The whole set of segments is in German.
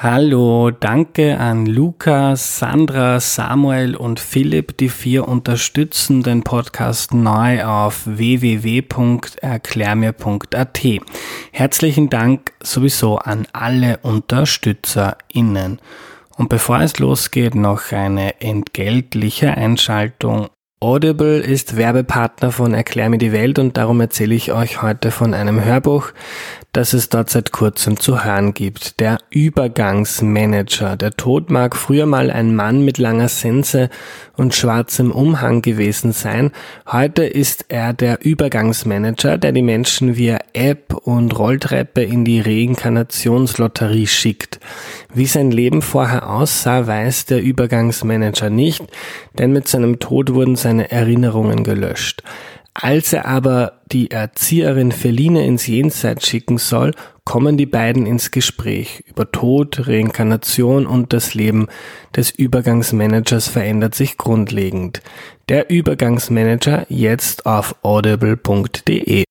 Hallo, danke an Lukas, Sandra, Samuel und Philipp. Die vier unterstützen den Podcast neu auf www.erklärmir.at. Herzlichen Dank sowieso an alle UnterstützerInnen. Und bevor es losgeht, noch eine entgeltliche Einschaltung Audible ist Werbepartner von Erklär mir die Welt und darum erzähle ich euch heute von einem Hörbuch, das es dort seit kurzem zu hören gibt. Der Übergangsmanager. Der Tod mag früher mal ein Mann mit langer Sense und schwarzem Umhang gewesen sein. Heute ist er der Übergangsmanager, der die Menschen via App und Rolltreppe in die Reinkarnationslotterie schickt. Wie sein Leben vorher aussah, weiß der Übergangsmanager nicht, denn mit seinem Tod wurden seine Erinnerungen gelöscht. Als er aber die Erzieherin Feline ins Jenseits schicken soll, kommen die beiden ins Gespräch. Über Tod, Reinkarnation und das Leben des Übergangsmanagers verändert sich grundlegend. Der Übergangsmanager jetzt auf audible.de.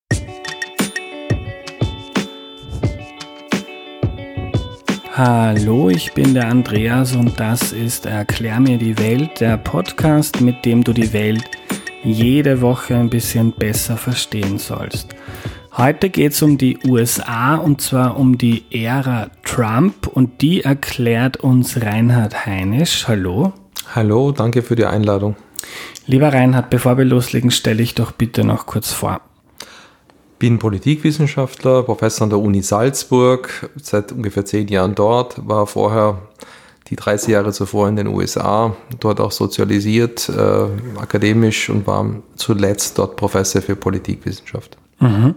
Hallo, ich bin der Andreas und das ist Erklär mir die Welt, der Podcast, mit dem du die Welt jede Woche ein bisschen besser verstehen sollst. Heute geht es um die USA und zwar um die Ära Trump und die erklärt uns Reinhard Heinisch. Hallo. Hallo, danke für die Einladung. Lieber Reinhard, bevor wir loslegen, stelle ich doch bitte noch kurz vor. Bin Politikwissenschaftler, Professor an der Uni Salzburg, seit ungefähr zehn Jahren dort, war vorher die 30 Jahre zuvor in den USA, dort auch sozialisiert, äh, akademisch und war zuletzt dort Professor für Politikwissenschaft. Mhm.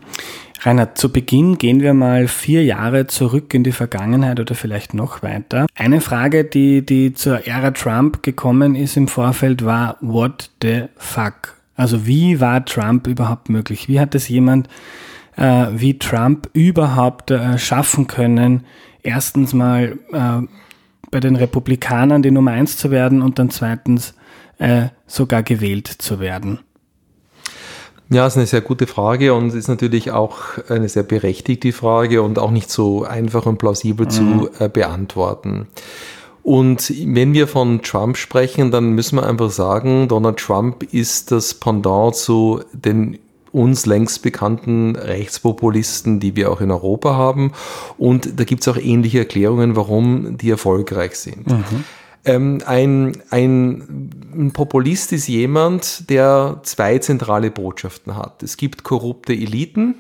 Reinhard, zu Beginn gehen wir mal vier Jahre zurück in die Vergangenheit oder vielleicht noch weiter. Eine Frage, die, die zur Ära Trump gekommen ist im Vorfeld, war, what the fuck? Also wie war Trump überhaupt möglich? Wie hat es jemand äh, wie Trump überhaupt äh, schaffen können, erstens mal äh, bei den Republikanern die Nummer eins zu werden und dann zweitens äh, sogar gewählt zu werden? Ja, ist eine sehr gute Frage und ist natürlich auch eine sehr berechtigte Frage und auch nicht so einfach und plausibel mhm. zu äh, beantworten. Und wenn wir von Trump sprechen, dann müssen wir einfach sagen, Donald Trump ist das Pendant zu den uns längst bekannten Rechtspopulisten, die wir auch in Europa haben. Und da gibt es auch ähnliche Erklärungen, warum die erfolgreich sind. Mhm. Ähm, ein, ein, ein Populist ist jemand, der zwei zentrale Botschaften hat. Es gibt korrupte Eliten,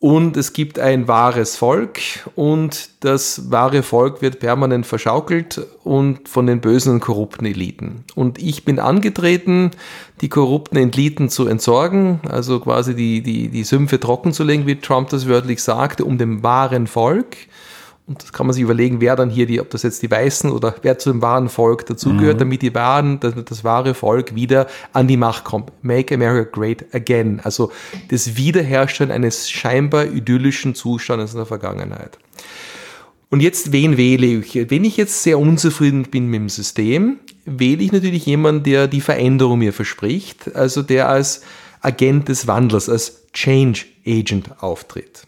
und es gibt ein wahres Volk und das wahre Volk wird permanent verschaukelt und von den bösen und korrupten Eliten. Und ich bin angetreten, die korrupten Eliten zu entsorgen, also quasi die, die, die Sümpfe trocken zu legen, wie Trump das wörtlich sagte, um dem wahren Volk und das kann man sich überlegen, wer dann hier die, ob das jetzt die Weißen oder wer zu dem wahren Volk dazugehört, mhm. damit die wahren, das, das, wahre Volk wieder an die Macht kommt. Make America Great Again. Also das Wiederherstellen eines scheinbar idyllischen Zustandes in der Vergangenheit. Und jetzt, wen wähle ich? Wenn ich jetzt sehr unzufrieden bin mit dem System, wähle ich natürlich jemanden, der die Veränderung mir verspricht, also der als Agent des Wandels, als Change Agent auftritt.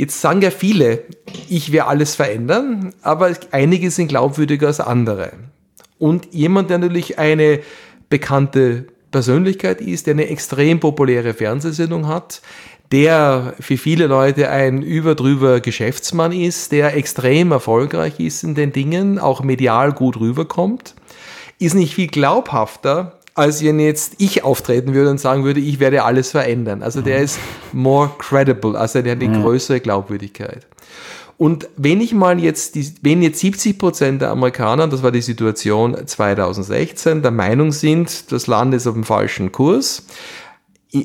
Jetzt sagen ja viele, ich werde alles verändern, aber einige sind glaubwürdiger als andere. Und jemand, der natürlich eine bekannte Persönlichkeit ist, der eine extrem populäre Fernsehsendung hat, der für viele Leute ein überdrüber Geschäftsmann ist, der extrem erfolgreich ist in den Dingen, auch medial gut rüberkommt, ist nicht viel glaubhafter als wenn jetzt ich auftreten würde und sagen würde, ich werde alles verändern. Also der ist more credible, also der hat eine größere Glaubwürdigkeit. Und wenn ich mal jetzt, die, wenn jetzt 70 Prozent der Amerikaner, das war die Situation 2016, der Meinung sind, das Land ist auf dem falschen Kurs,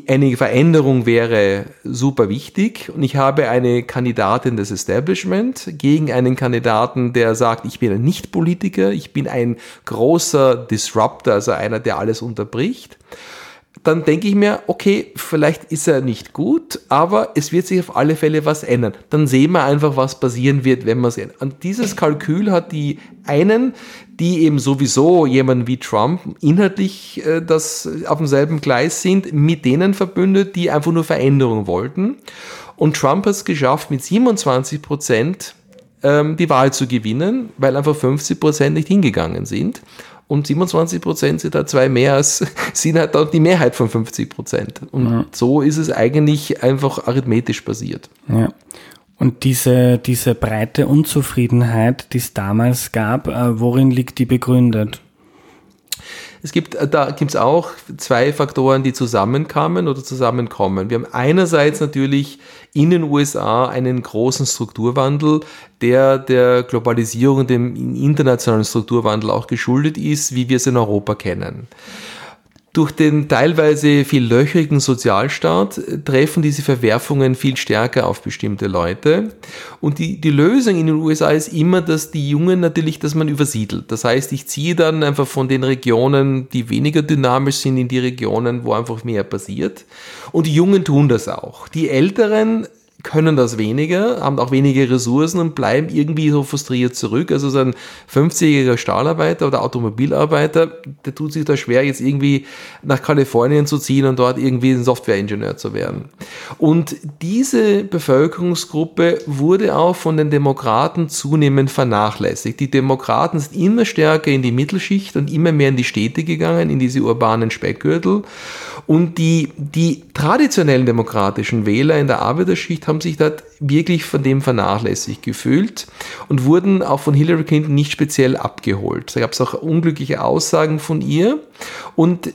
eine Veränderung wäre super wichtig. Und ich habe eine Kandidatin des Establishment gegen einen Kandidaten, der sagt, ich bin ein Nicht-Politiker, ich bin ein großer Disruptor, also einer, der alles unterbricht dann denke ich mir, okay, vielleicht ist er nicht gut, aber es wird sich auf alle Fälle was ändern. Dann sehen wir einfach, was passieren wird, wenn wir ändern. Und dieses Kalkül hat die einen, die eben sowieso jemanden wie Trump inhaltlich äh, das auf demselben Gleis sind, mit denen verbündet, die einfach nur Veränderung wollten. Und Trump hat es geschafft, mit 27 Prozent ähm, die Wahl zu gewinnen, weil einfach 50 Prozent nicht hingegangen sind. Und 27 Prozent sind da zwei mehr als, sind halt dann die Mehrheit von 50 Prozent. Und ja. so ist es eigentlich einfach arithmetisch basiert. Ja. Und diese, diese breite Unzufriedenheit, die es damals gab, äh, worin liegt die begründet? Es gibt, äh, da gibt es auch zwei Faktoren, die zusammenkamen oder zusammenkommen. Wir haben einerseits natürlich in den USA einen großen Strukturwandel, der der Globalisierung, dem internationalen Strukturwandel auch geschuldet ist, wie wir es in Europa kennen. Durch den teilweise viel löchrigen Sozialstaat treffen diese Verwerfungen viel stärker auf bestimmte Leute. Und die, die Lösung in den USA ist immer, dass die Jungen natürlich, dass man übersiedelt. Das heißt, ich ziehe dann einfach von den Regionen, die weniger dynamisch sind, in die Regionen, wo einfach mehr passiert. Und die Jungen tun das auch. Die Älteren können das weniger, haben auch weniger Ressourcen und bleiben irgendwie so frustriert zurück. Also so ein 50-jähriger Stahlarbeiter oder Automobilarbeiter, der tut sich da schwer, jetzt irgendwie nach Kalifornien zu ziehen und dort irgendwie ein Softwareingenieur zu werden. Und diese Bevölkerungsgruppe wurde auch von den Demokraten zunehmend vernachlässigt. Die Demokraten sind immer stärker in die Mittelschicht und immer mehr in die Städte gegangen, in diese urbanen Speckgürtel. Und die, die traditionellen demokratischen Wähler in der Arbeiterschicht haben sich dort wirklich von dem vernachlässigt gefühlt und wurden auch von Hillary Clinton nicht speziell abgeholt. Da gab es auch unglückliche Aussagen von ihr und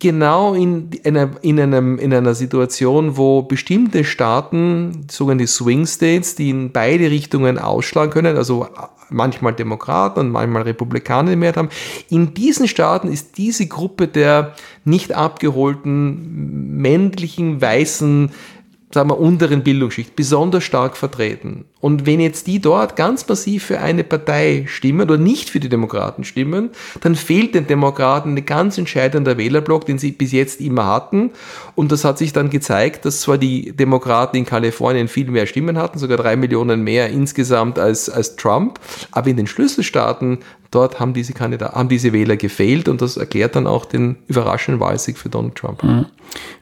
genau in einer, in, einem, in einer Situation, wo bestimmte Staaten, sogenannte Swing States, die in beide Richtungen ausschlagen können, also manchmal Demokraten und manchmal Republikaner Mehrheit haben. In diesen Staaten ist diese Gruppe der nicht abgeholten männlichen weißen sagen wir, unteren Bildungsschicht besonders stark vertreten. Und wenn jetzt die dort ganz massiv für eine Partei stimmen oder nicht für die Demokraten stimmen, dann fehlt den Demokraten ein ganz entscheidender Wählerblock, den sie bis jetzt immer hatten. Und das hat sich dann gezeigt, dass zwar die Demokraten in Kalifornien viel mehr Stimmen hatten, sogar drei Millionen mehr insgesamt als, als Trump, aber in den Schlüsselstaaten dort haben diese Kandidaten, haben diese Wähler gefehlt und das erklärt dann auch den überraschenden Wahlsieg für Donald Trump. Mhm.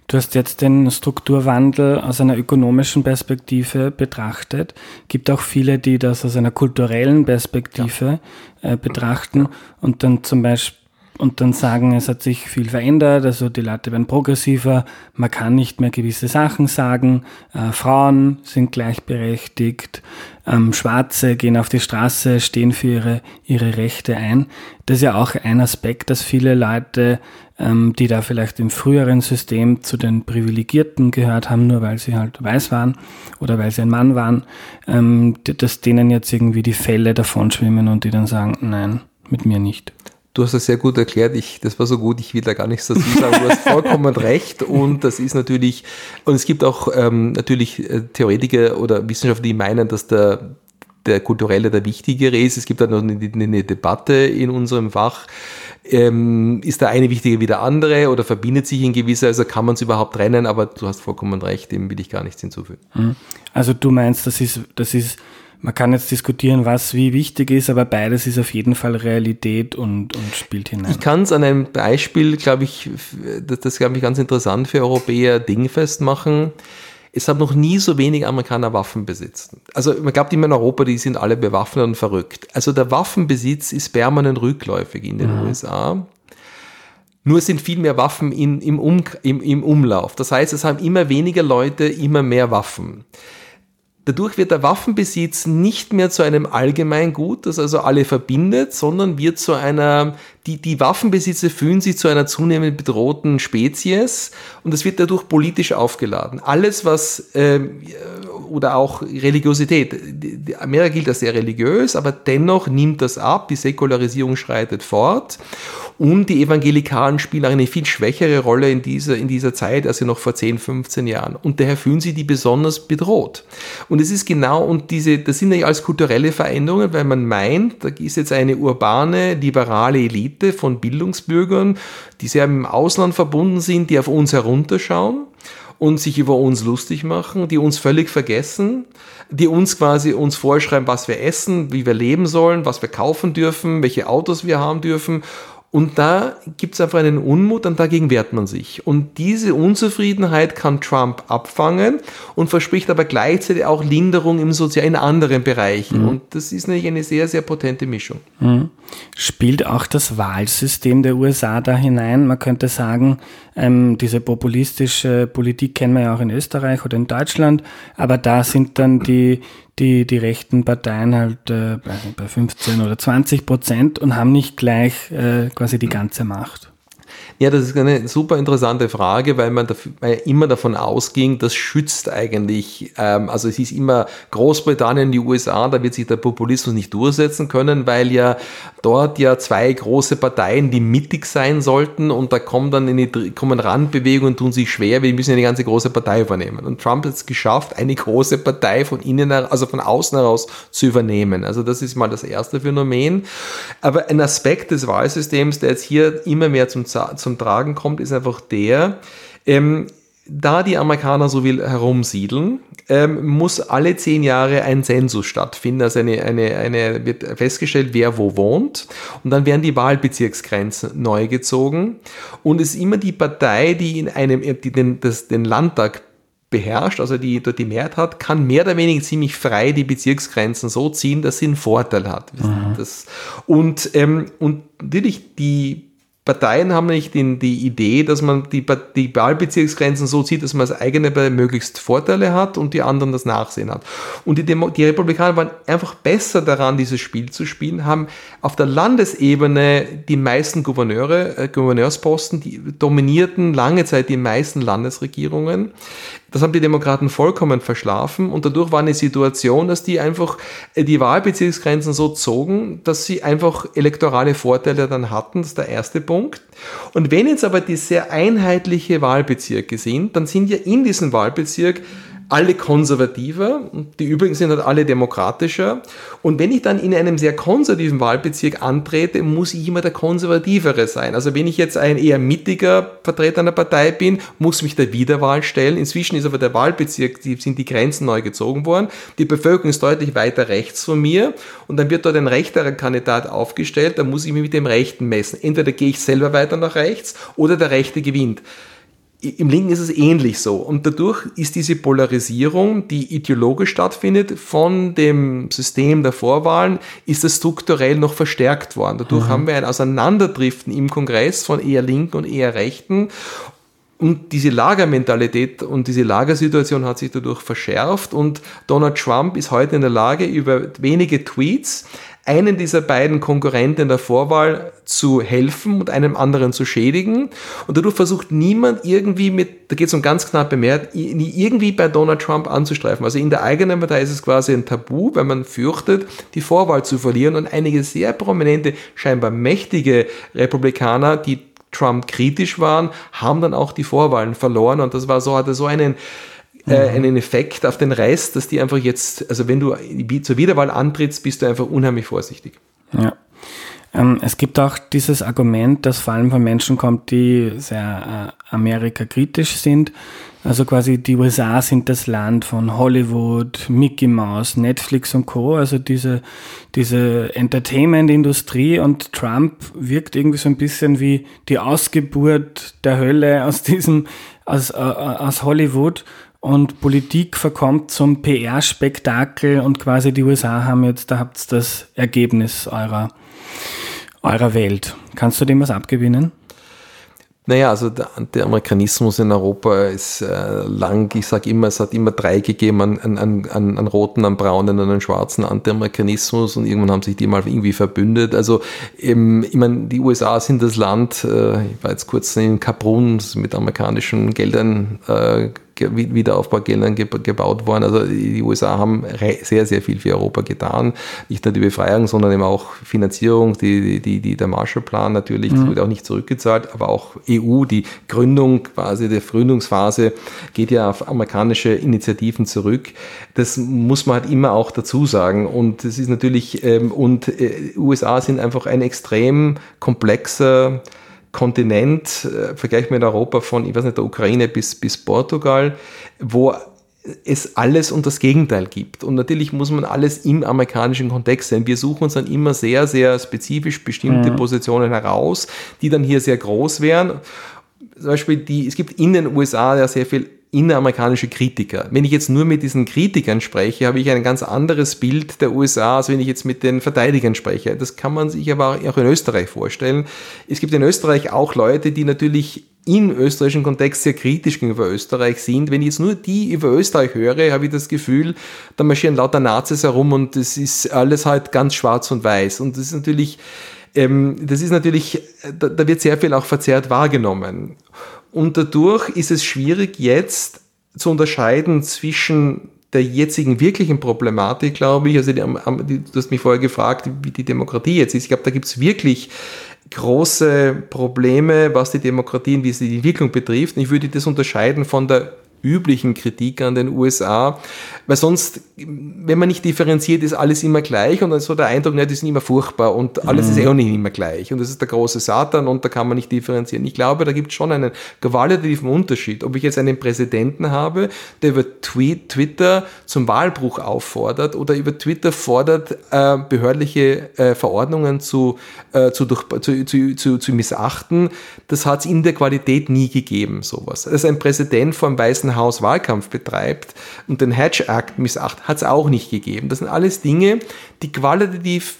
Du hast jetzt den Strukturwandel aus einer ökonomischen Perspektive betrachtet. Gibt auch viele, die das aus einer kulturellen Perspektive ja. äh, betrachten und dann zum Beispiel und dann sagen, es hat sich viel verändert, also die Leute werden progressiver, man kann nicht mehr gewisse Sachen sagen, äh, Frauen sind gleichberechtigt, ähm, Schwarze gehen auf die Straße, stehen für ihre, ihre Rechte ein. Das ist ja auch ein Aspekt, dass viele Leute, ähm, die da vielleicht im früheren System zu den Privilegierten gehört haben, nur weil sie halt weiß waren oder weil sie ein Mann waren, ähm, dass denen jetzt irgendwie die Fälle davon schwimmen und die dann sagen, nein, mit mir nicht. Du hast das sehr gut erklärt. Ich, das war so gut, ich will da gar nichts dazu sagen. Du hast vollkommen recht. Und das ist natürlich, und es gibt auch ähm, natürlich äh, Theoretiker oder Wissenschaftler, die meinen, dass der, der kulturelle der wichtigere ist. Es gibt da noch eine, eine Debatte in unserem Fach. Ähm, ist der eine wichtiger wie der andere oder verbindet sich in gewisser, also kann man es überhaupt trennen, aber du hast vollkommen recht, dem will ich gar nichts hinzufügen. Hm. Also du meinst, das ist, das ist man kann jetzt diskutieren, was wie wichtig ist, aber beides ist auf jeden Fall Realität und, und spielt hinein. Ich kann es an einem Beispiel, glaube ich, das, das glaube ich ganz interessant für Europäer dingfest machen. Es haben noch nie so wenig Amerikaner Waffen besitzen. Also man glaubt immer in Europa, die sind alle bewaffnet und verrückt. Also der Waffenbesitz ist permanent rückläufig in den mhm. USA. Nur sind viel mehr Waffen in, im, um, im, im Umlauf. Das heißt, es haben immer weniger Leute immer mehr Waffen. Dadurch wird der Waffenbesitz nicht mehr zu einem Allgemeingut, das also alle verbindet, sondern wird zu einer, die, die Waffenbesitzer fühlen sich zu einer zunehmend bedrohten Spezies und es wird dadurch politisch aufgeladen. Alles, was, äh, oder auch Religiosität. Amerika gilt als sehr religiös, aber dennoch nimmt das ab, die Säkularisierung schreitet fort und die Evangelikalen spielen eine viel schwächere Rolle in dieser, in dieser Zeit als sie noch vor 10, 15 Jahren. Und daher fühlen sie die besonders bedroht. Und es ist genau, und diese, das sind ja alles kulturelle Veränderungen, weil man meint, da ist jetzt eine urbane, liberale Elite von Bildungsbürgern, die sehr im Ausland verbunden sind, die auf uns herunterschauen und sich über uns lustig machen, die uns völlig vergessen, die uns quasi uns vorschreiben, was wir essen, wie wir leben sollen, was wir kaufen dürfen, welche Autos wir haben dürfen Und da gibt es einfach einen Unmut und dagegen wehrt man sich. Und diese Unzufriedenheit kann Trump abfangen und verspricht aber gleichzeitig auch Linderung im Sozial in anderen Bereichen. Mhm. Und das ist natürlich eine sehr, sehr potente Mischung. Mhm. Spielt auch das Wahlsystem der USA da hinein? Man könnte sagen, ähm, diese populistische Politik kennen wir ja auch in Österreich oder in Deutschland, aber da sind dann die die, die rechten Parteien halt äh, bei 15 oder 20 Prozent und haben nicht gleich äh, quasi die ganze Macht. Ja, das ist eine super interessante Frage, weil man dafür, weil immer davon ausging, das schützt eigentlich, ähm, also es ist immer Großbritannien, die USA, da wird sich der Populismus nicht durchsetzen können, weil ja dort ja zwei große Parteien, die mittig sein sollten und da kommen dann in die, kommen Randbewegungen, tun sich schwer, wir müssen eine ganze große Partei übernehmen. Und Trump hat es geschafft, eine große Partei von innen, also von außen heraus zu übernehmen. Also das ist mal das erste Phänomen. Aber ein Aspekt des Wahlsystems, der jetzt hier immer mehr zum, zum zum Tragen kommt, ist einfach der, ähm, da die Amerikaner so will herumsiedeln, ähm, muss alle zehn Jahre ein Zensus stattfinden. Also eine, eine, eine, wird festgestellt, wer wo wohnt. Und dann werden die Wahlbezirksgrenzen neu gezogen. Und es ist immer die Partei, die in einem, die den, das, den Landtag beherrscht, also die dort die Mehrheit hat, kann mehr oder weniger ziemlich frei die Bezirksgrenzen so ziehen, dass sie einen Vorteil hat. Mhm. Das, und, ähm, und natürlich die Parteien haben nicht die, die Idee, dass man die, die Wahlbezirksgrenzen so zieht, dass man als eigene möglichst Vorteile hat und die anderen das Nachsehen hat. Und die, Demo die Republikaner waren einfach besser daran, dieses Spiel zu spielen, haben auf der Landesebene die meisten Gouverneure, äh, Gouverneursposten, die dominierten lange Zeit die meisten Landesregierungen. Das haben die Demokraten vollkommen verschlafen und dadurch war eine Situation, dass die einfach äh, die Wahlbezirksgrenzen so zogen, dass sie einfach elektorale Vorteile dann hatten. Das ist der erste Punkt. Und wenn jetzt aber die sehr einheitliche Wahlbezirke sind, dann sind ja in diesem Wahlbezirk alle konservativer, die übrigen sind halt alle demokratischer. Und wenn ich dann in einem sehr konservativen Wahlbezirk antrete, muss ich immer der konservativere sein. Also wenn ich jetzt ein eher mittiger Vertreter einer Partei bin, muss mich der Wiederwahl stellen. Inzwischen ist aber der Wahlbezirk, die, sind die Grenzen neu gezogen worden. Die Bevölkerung ist deutlich weiter rechts von mir und dann wird dort ein rechterer Kandidat aufgestellt, da muss ich mich mit dem Rechten messen. Entweder gehe ich selber weiter nach rechts oder der Rechte gewinnt. Im Linken ist es ähnlich so. Und dadurch ist diese Polarisierung, die ideologisch stattfindet, von dem System der Vorwahlen, ist das strukturell noch verstärkt worden. Dadurch mhm. haben wir ein Auseinanderdriften im Kongress von eher Linken und eher Rechten. Und diese Lagermentalität und diese Lagersituation hat sich dadurch verschärft und Donald Trump ist heute in der Lage, über wenige Tweets einen dieser beiden Konkurrenten in der Vorwahl zu helfen und einem anderen zu schädigen. Und dadurch versucht niemand irgendwie mit, da geht es um ganz knappe Mehrheit, irgendwie bei Donald Trump anzustreifen. Also in der eigenen Partei ist es quasi ein Tabu, weil man fürchtet, die Vorwahl zu verlieren. Und einige sehr prominente, scheinbar mächtige Republikaner, die Trump kritisch waren, haben dann auch die Vorwahlen verloren. Und das war so, hatte so einen, äh, mhm. einen Effekt auf den Rest, dass die einfach jetzt, also wenn du zur Wiederwahl antrittst, bist du einfach unheimlich vorsichtig. Ja. Ähm, es gibt auch dieses Argument, das vor allem von Menschen kommt, die sehr äh, Amerika-kritisch sind. Also quasi die USA sind das Land von Hollywood, Mickey Mouse, Netflix und Co. Also diese, diese Entertainment-Industrie und Trump wirkt irgendwie so ein bisschen wie die Ausgeburt der Hölle aus diesem, aus, äh, aus Hollywood und Politik verkommt zum PR-Spektakel und quasi die USA haben jetzt, da habt ihr das Ergebnis eurer, eurer Welt. Kannst du dem was abgewinnen? Naja, also der Anti-Amerikanismus in Europa ist äh, lang, ich sage immer, es hat immer drei gegeben, an, an, an, an roten, an braunen und an schwarzen Anti-Amerikanismus und irgendwann haben sich die mal irgendwie verbündet. Also ähm, ich meine, die USA sind das Land, äh, ich war jetzt kurz in Kaprun mit amerikanischen Geldern äh, Wiederaufbaugeldern gebaut worden. Also die USA haben sehr, sehr viel für Europa getan. Nicht nur die Befreiung, sondern eben auch Finanzierung, die, die, die, der Marshallplan natürlich, das mhm. wird auch nicht zurückgezahlt, aber auch EU, die Gründung quasi der Gründungsphase geht ja auf amerikanische Initiativen zurück. Das muss man halt immer auch dazu sagen. Und es ist natürlich, ähm, und äh, USA sind einfach ein extrem komplexer Kontinent, äh, vergleich mit Europa von, ich weiß nicht, der Ukraine bis, bis Portugal, wo es alles und das Gegenteil gibt. Und natürlich muss man alles im amerikanischen Kontext sehen. Wir suchen uns dann immer sehr, sehr spezifisch bestimmte mhm. Positionen heraus, die dann hier sehr groß wären. Zum Beispiel die, es gibt in den USA ja sehr viel inneramerikanische Kritiker. Wenn ich jetzt nur mit diesen Kritikern spreche, habe ich ein ganz anderes Bild der USA, als wenn ich jetzt mit den Verteidigern spreche. Das kann man sich aber auch in Österreich vorstellen. Es gibt in Österreich auch Leute, die natürlich im österreichischen Kontext sehr kritisch gegenüber Österreich sind. Wenn ich jetzt nur die über Österreich höre, habe ich das Gefühl, da marschieren lauter Nazis herum und das ist alles halt ganz schwarz und weiß. Und das ist natürlich, ähm, das ist natürlich, da, da wird sehr viel auch verzerrt wahrgenommen. Und dadurch ist es schwierig jetzt zu unterscheiden zwischen der jetzigen wirklichen Problematik, glaube ich, also die, die, du hast mich vorher gefragt, wie die Demokratie jetzt ist. Ich glaube, da gibt es wirklich große Probleme, was die Demokratie und wie sie die Entwicklung betrifft. Ich würde das unterscheiden von der üblichen Kritik an den USA, weil sonst, wenn man nicht differenziert, ist alles immer gleich und dann ist so der Eindruck, ne, die sind immer furchtbar und alles mhm. ist eh auch nicht immer gleich und das ist der große Satan und da kann man nicht differenzieren. Ich glaube, da gibt es schon einen qualitativen Unterschied, ob ich jetzt einen Präsidenten habe, der über Tweet, Twitter zum Wahlbruch auffordert oder über Twitter fordert, äh, behördliche äh, Verordnungen zu, äh, zu, durch, zu, zu, zu, zu missachten, das hat es in der Qualität nie gegeben, sowas. Dass ein Präsident vor dem Weißen Haus Wahlkampf betreibt und den Hedge Act missacht, hat es auch nicht gegeben. Das sind alles Dinge, die qualitativ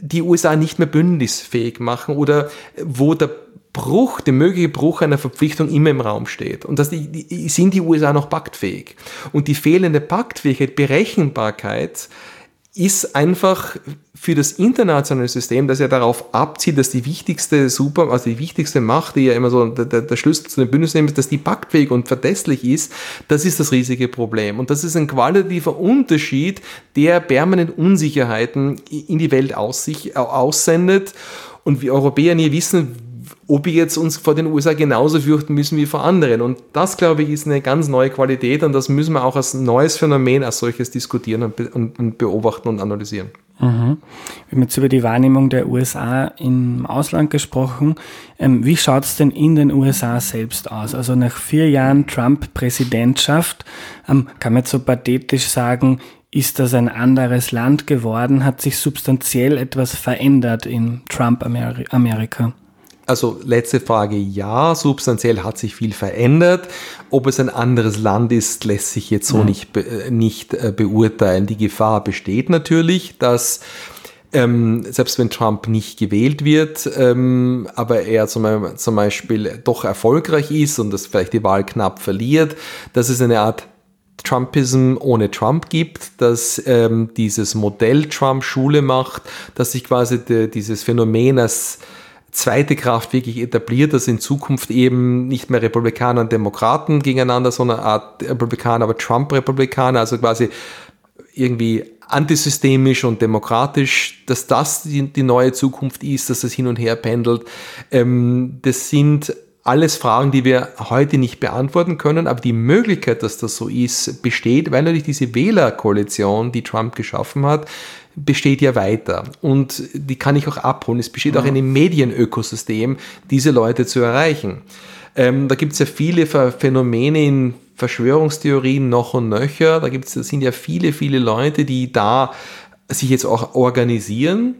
die USA nicht mehr bündnisfähig machen oder wo der Bruch, der mögliche Bruch einer Verpflichtung immer im Raum steht. Und das sind die USA noch paktfähig. Und die fehlende Paktfähigkeit, Berechenbarkeit, ist einfach für das internationale System, das ja darauf abzieht, dass die wichtigste Super, also die wichtigste Macht, die ja immer so der, der Schlüssel zu den Bündnissen ist, dass die paktfähig und verlässlich ist, das ist das riesige Problem. Und das ist ein qualitativer Unterschied, der permanent Unsicherheiten in die Welt aus sich, aussendet. Und wir Europäer nie wissen, ob wir jetzt uns vor den USA genauso fürchten müssen wie vor anderen. Und das, glaube ich, ist eine ganz neue Qualität und das müssen wir auch als neues Phänomen als solches diskutieren und, be und beobachten und analysieren. Mhm. Wir haben jetzt über die Wahrnehmung der USA im Ausland gesprochen. Ähm, wie schaut es denn in den USA selbst aus? Also nach vier Jahren Trump-Präsidentschaft ähm, kann man jetzt so pathetisch sagen, ist das ein anderes Land geworden? Hat sich substanziell etwas verändert in Trump-Amerika? Also letzte Frage, ja, substanziell hat sich viel verändert. Ob es ein anderes Land ist, lässt sich jetzt so mhm. nicht, äh, nicht äh, beurteilen. Die Gefahr besteht natürlich, dass ähm, selbst wenn Trump nicht gewählt wird, ähm, aber er zum, zum Beispiel doch erfolgreich ist und das vielleicht die Wahl knapp verliert, dass es eine Art Trumpism ohne Trump gibt, dass ähm, dieses Modell Trump Schule macht, dass sich quasi de, dieses Phänomen als zweite Kraft wirklich etabliert, dass in Zukunft eben nicht mehr Republikaner und Demokraten gegeneinander, sondern Art Republikaner, aber Trump-Republikaner, also quasi irgendwie antisystemisch und demokratisch, dass das die, die neue Zukunft ist, dass es hin und her pendelt. Ähm, das sind alles Fragen, die wir heute nicht beantworten können, aber die Möglichkeit, dass das so ist, besteht, weil natürlich diese Wählerkoalition, die Trump geschaffen hat, besteht ja weiter und die kann ich auch abholen. Es besteht auch in einem Medienökosystem, diese Leute zu erreichen. Ähm, da gibt es ja viele Phänomene in Verschwörungstheorien noch und nöcher. Da gibt's, da sind ja viele, viele Leute, die da sich jetzt auch organisieren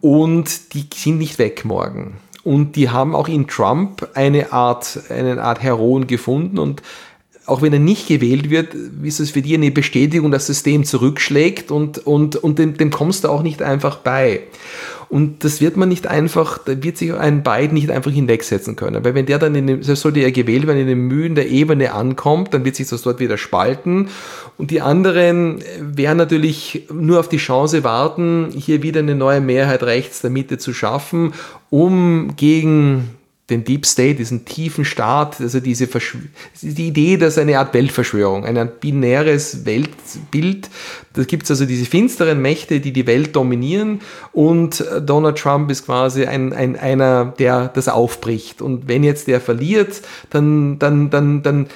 und die sind nicht weg morgen. Und die haben auch in Trump eine Art, eine Art Heroen gefunden und auch wenn er nicht gewählt wird, ist es für dich eine Bestätigung, dass das System zurückschlägt und, und, und dem, dem kommst du auch nicht einfach bei. Und das wird man nicht einfach, da wird sich ein Biden nicht einfach hinwegsetzen können. Weil wenn der dann in dem, sollte er gewählt werden, in den Mühen der Ebene ankommt, dann wird sich das dort wieder spalten. Und die anderen werden natürlich nur auf die Chance warten, hier wieder eine neue Mehrheit rechts der Mitte zu schaffen, um gegen den Deep State, diesen tiefen Staat, also diese Verschw die Idee, dass eine Art Weltverschwörung, ein binäres Weltbild, da gibt es also diese finsteren Mächte, die die Welt dominieren und Donald Trump ist quasi ein, ein, einer, der das aufbricht. Und wenn jetzt der verliert, dann, dann, dann, dann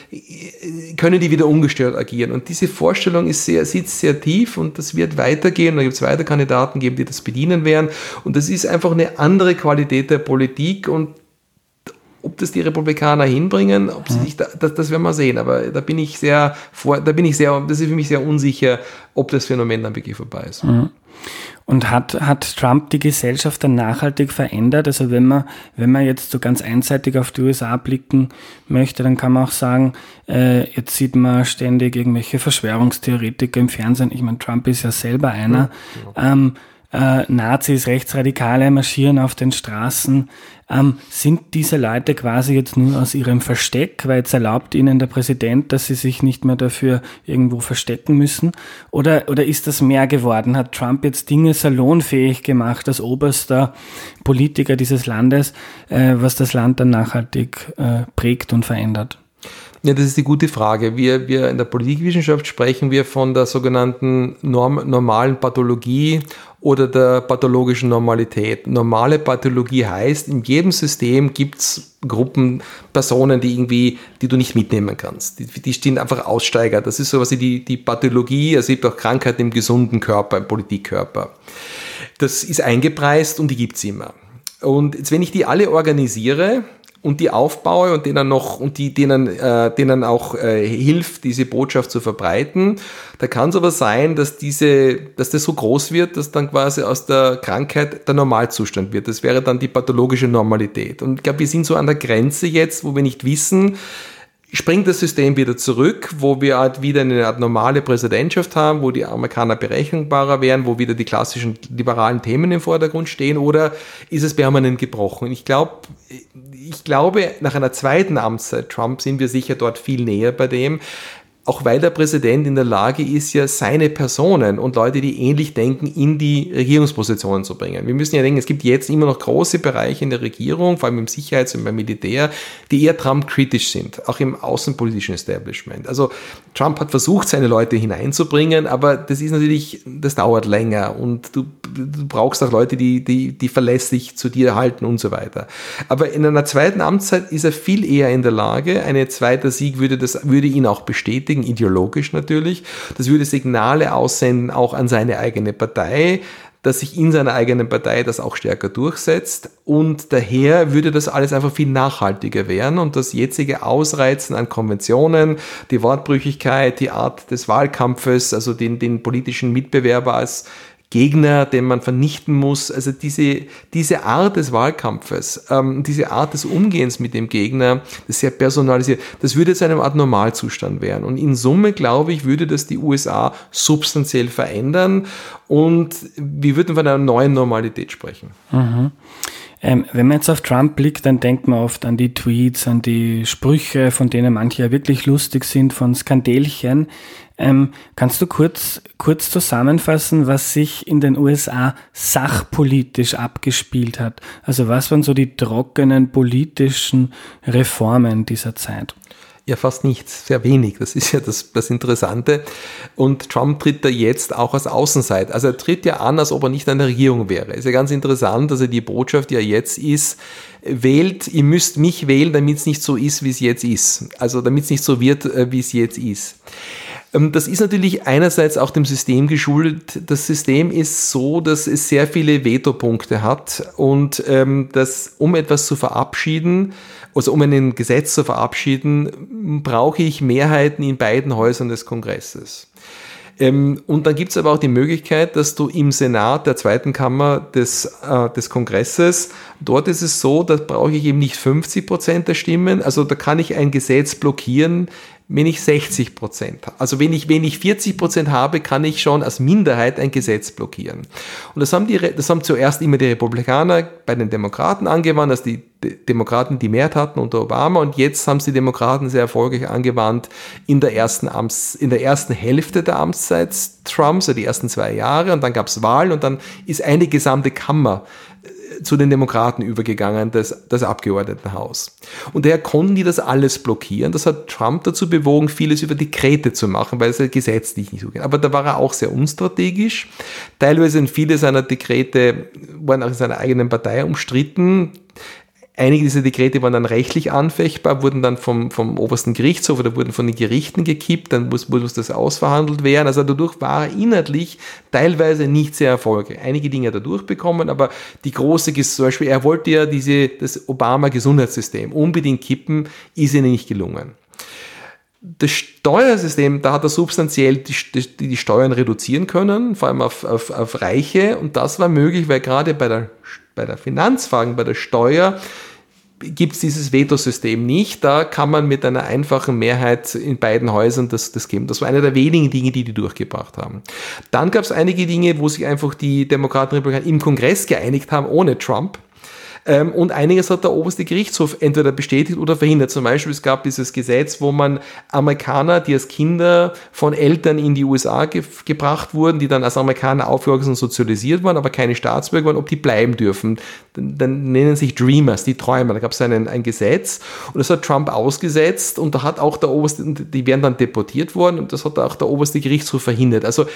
können die wieder ungestört agieren. Und diese Vorstellung ist sehr, sitzt sehr tief und das wird weitergehen, da gibt es weiter Kandidaten geben, die das bedienen werden. Und das ist einfach eine andere Qualität der Politik und ob das die Republikaner hinbringen, ob sie mhm. sich da, das, das werden wir sehen. Aber da bin ich sehr vor, da bin ich sehr, das ist für mich sehr unsicher, ob das Phänomen dann wirklich vorbei ist. Mhm. Und hat, hat Trump die Gesellschaft dann nachhaltig verändert? Also wenn man, wenn man jetzt so ganz einseitig auf die USA blicken möchte, dann kann man auch sagen, äh, jetzt sieht man ständig irgendwelche Verschwörungstheoretiker im Fernsehen. Ich meine, Trump ist ja selber einer. Ja, ähm, äh, Nazis, Rechtsradikale marschieren auf den Straßen. Ähm, sind diese Leute quasi jetzt nur aus ihrem Versteck, weil jetzt erlaubt ihnen der Präsident, dass sie sich nicht mehr dafür irgendwo verstecken müssen? Oder, oder ist das mehr geworden? Hat Trump jetzt Dinge salonfähig gemacht als oberster Politiker dieses Landes, äh, was das Land dann nachhaltig äh, prägt und verändert? Ja, das ist die gute Frage. Wir, wir in der Politikwissenschaft sprechen wir von der sogenannten norm, normalen Pathologie oder der pathologischen Normalität. Normale Pathologie heißt, in jedem System gibt's Gruppen, Personen, die irgendwie, die du nicht mitnehmen kannst. Die, die stehen einfach Aussteiger. Das ist sowas wie die, die Pathologie, also es gibt auch Krankheiten im gesunden Körper, im Politikkörper. Das ist eingepreist und die gibt's immer. Und jetzt, wenn ich die alle organisiere, und die aufbaue und denen noch und die denen äh, denen auch äh, hilft, diese Botschaft zu verbreiten. Da kann es aber sein, dass diese, dass das so groß wird, dass dann quasi aus der Krankheit der Normalzustand wird. Das wäre dann die pathologische Normalität. Und ich glaube, wir sind so an der Grenze jetzt, wo wir nicht wissen, springt das System wieder zurück, wo wir halt wieder eine Art normale Präsidentschaft haben, wo die Amerikaner berechenbarer wären, wo wieder die klassischen liberalen Themen im Vordergrund stehen, oder ist es permanent gebrochen? Ich glaube, ich glaube, nach einer zweiten Amtszeit Trump sind wir sicher dort viel näher bei dem auch weil der Präsident in der Lage ist, ja seine Personen und Leute, die ähnlich denken, in die Regierungspositionen zu bringen. Wir müssen ja denken, es gibt jetzt immer noch große Bereiche in der Regierung, vor allem im Sicherheits- und beim Militär, die eher Trump-kritisch sind, auch im außenpolitischen Establishment. Also Trump hat versucht, seine Leute hineinzubringen, aber das ist natürlich, das dauert länger und du, du brauchst auch Leute, die, die, die verlässlich zu dir halten und so weiter. Aber in einer zweiten Amtszeit ist er viel eher in der Lage, eine zweite Sieg würde das, würde ihn auch bestätigen, bestätigen, ideologisch natürlich. Das würde Signale aussenden, auch an seine eigene Partei, dass sich in seiner eigenen Partei das auch stärker durchsetzt und daher würde das alles einfach viel nachhaltiger werden und das jetzige Ausreizen an Konventionen, die Wortbrüchigkeit, die Art des Wahlkampfes, also den, den politischen Mitbewerber als Gegner, den man vernichten muss. Also diese, diese Art des Wahlkampfes, ähm, diese Art des Umgehens mit dem Gegner, das sehr personalisiert, das würde zu einem Art Normalzustand werden. Und in Summe, glaube ich, würde das die USA substanziell verändern und wir würden von einer neuen Normalität sprechen. Mhm. Ähm, wenn man jetzt auf Trump blickt, dann denkt man oft an die Tweets, an die Sprüche, von denen manche ja wirklich lustig sind, von Skandelchen. Ähm, kannst du kurz, kurz zusammenfassen, was sich in den USA sachpolitisch abgespielt hat? Also was waren so die trockenen politischen Reformen dieser Zeit? Ja, fast nichts, sehr wenig. Das ist ja das, das Interessante. Und Trump tritt da jetzt auch als Außenseiter. Also er tritt ja an, als ob er nicht an der Regierung wäre. Ist ja ganz interessant, dass er die Botschaft, er jetzt ist, wählt, ihr müsst mich wählen, damit es nicht so ist, wie es jetzt ist. Also damit es nicht so wird, äh, wie es jetzt ist. Ähm, das ist natürlich einerseits auch dem System geschuldet. Das System ist so, dass es sehr viele Vetopunkte hat und ähm, dass, um etwas zu verabschieden, also um ein Gesetz zu verabschieden, brauche ich Mehrheiten in beiden Häusern des Kongresses. Ähm, und dann gibt es aber auch die Möglichkeit, dass du im Senat der zweiten Kammer des, äh, des Kongresses, dort ist es so, da brauche ich eben nicht 50 Prozent der Stimmen, also da kann ich ein Gesetz blockieren, wenn ich 60 Prozent. Also wenn ich, wenn ich 40 Prozent habe, kann ich schon als Minderheit ein Gesetz blockieren. Und das haben, die, das haben zuerst immer die Republikaner bei den Demokraten angewandt, dass die Demokraten die Mehrheit hatten unter Obama und jetzt haben sie Demokraten sehr erfolgreich angewandt in der ersten Amts, in der ersten Hälfte der Amtszeit Trumps, also die ersten zwei Jahre und dann gab es Wahlen und dann ist eine gesamte Kammer zu den Demokraten übergegangen, das, das Abgeordnetenhaus. Und daher konnten die das alles blockieren. Das hat Trump dazu bewogen, vieles über Dekrete zu machen, weil es ja gesetzlich nicht so geht. Aber da war er auch sehr unstrategisch. Teilweise sind viele seiner Dekrete, waren auch in seiner eigenen Partei umstritten. Einige dieser Dekrete waren dann rechtlich anfechtbar, wurden dann vom, vom obersten Gerichtshof oder wurden von den Gerichten gekippt, dann muss, muss das ausverhandelt werden. Also dadurch war er inhaltlich teilweise nicht sehr erfolgreich. Einige Dinge hat er durchbekommen, aber die große, zum Beispiel, er wollte ja diese, das Obama-Gesundheitssystem unbedingt kippen, ist ihm nicht gelungen. Das Steuersystem, da hat er substanziell die, die, die Steuern reduzieren können, vor allem auf, auf, auf Reiche. Und das war möglich, weil gerade bei der bei der Finanzfragen, bei der Steuer gibt es dieses Vetosystem nicht. Da kann man mit einer einfachen Mehrheit in beiden Häusern das, das geben. Das war einer der wenigen Dinge, die die durchgebracht haben. Dann gab es einige Dinge, wo sich einfach die Demokraten und Republikaner im Kongress geeinigt haben, ohne Trump. Ähm, und einiges hat der oberste Gerichtshof entweder bestätigt oder verhindert. Zum Beispiel, es gab dieses Gesetz, wo man Amerikaner, die als Kinder von Eltern in die USA ge gebracht wurden, die dann als Amerikaner aufgewachsen und sozialisiert waren, aber keine Staatsbürger waren, ob die bleiben dürfen. Dann, dann nennen sich Dreamers, die Träumer. Da gab es ein, Gesetz und das hat Trump ausgesetzt und da hat auch der oberste, die werden dann deportiert worden und das hat auch der oberste Gerichtshof verhindert. Also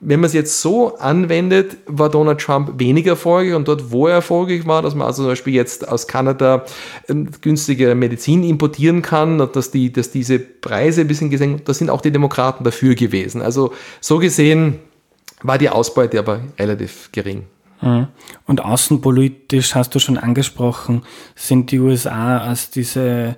wenn man es jetzt so anwendet, war Donald Trump weniger erfolgreich und dort, wo er erfolgreich war, dass man also zum Beispiel jetzt aus Kanada ähm, günstige Medizin importieren kann und dass, die, dass diese Preise ein bisschen gesenkt, da sind auch die Demokraten dafür gewesen. Also so gesehen war die Ausbeute aber relativ gering. Mhm. Und außenpolitisch hast du schon angesprochen, sind die USA als diese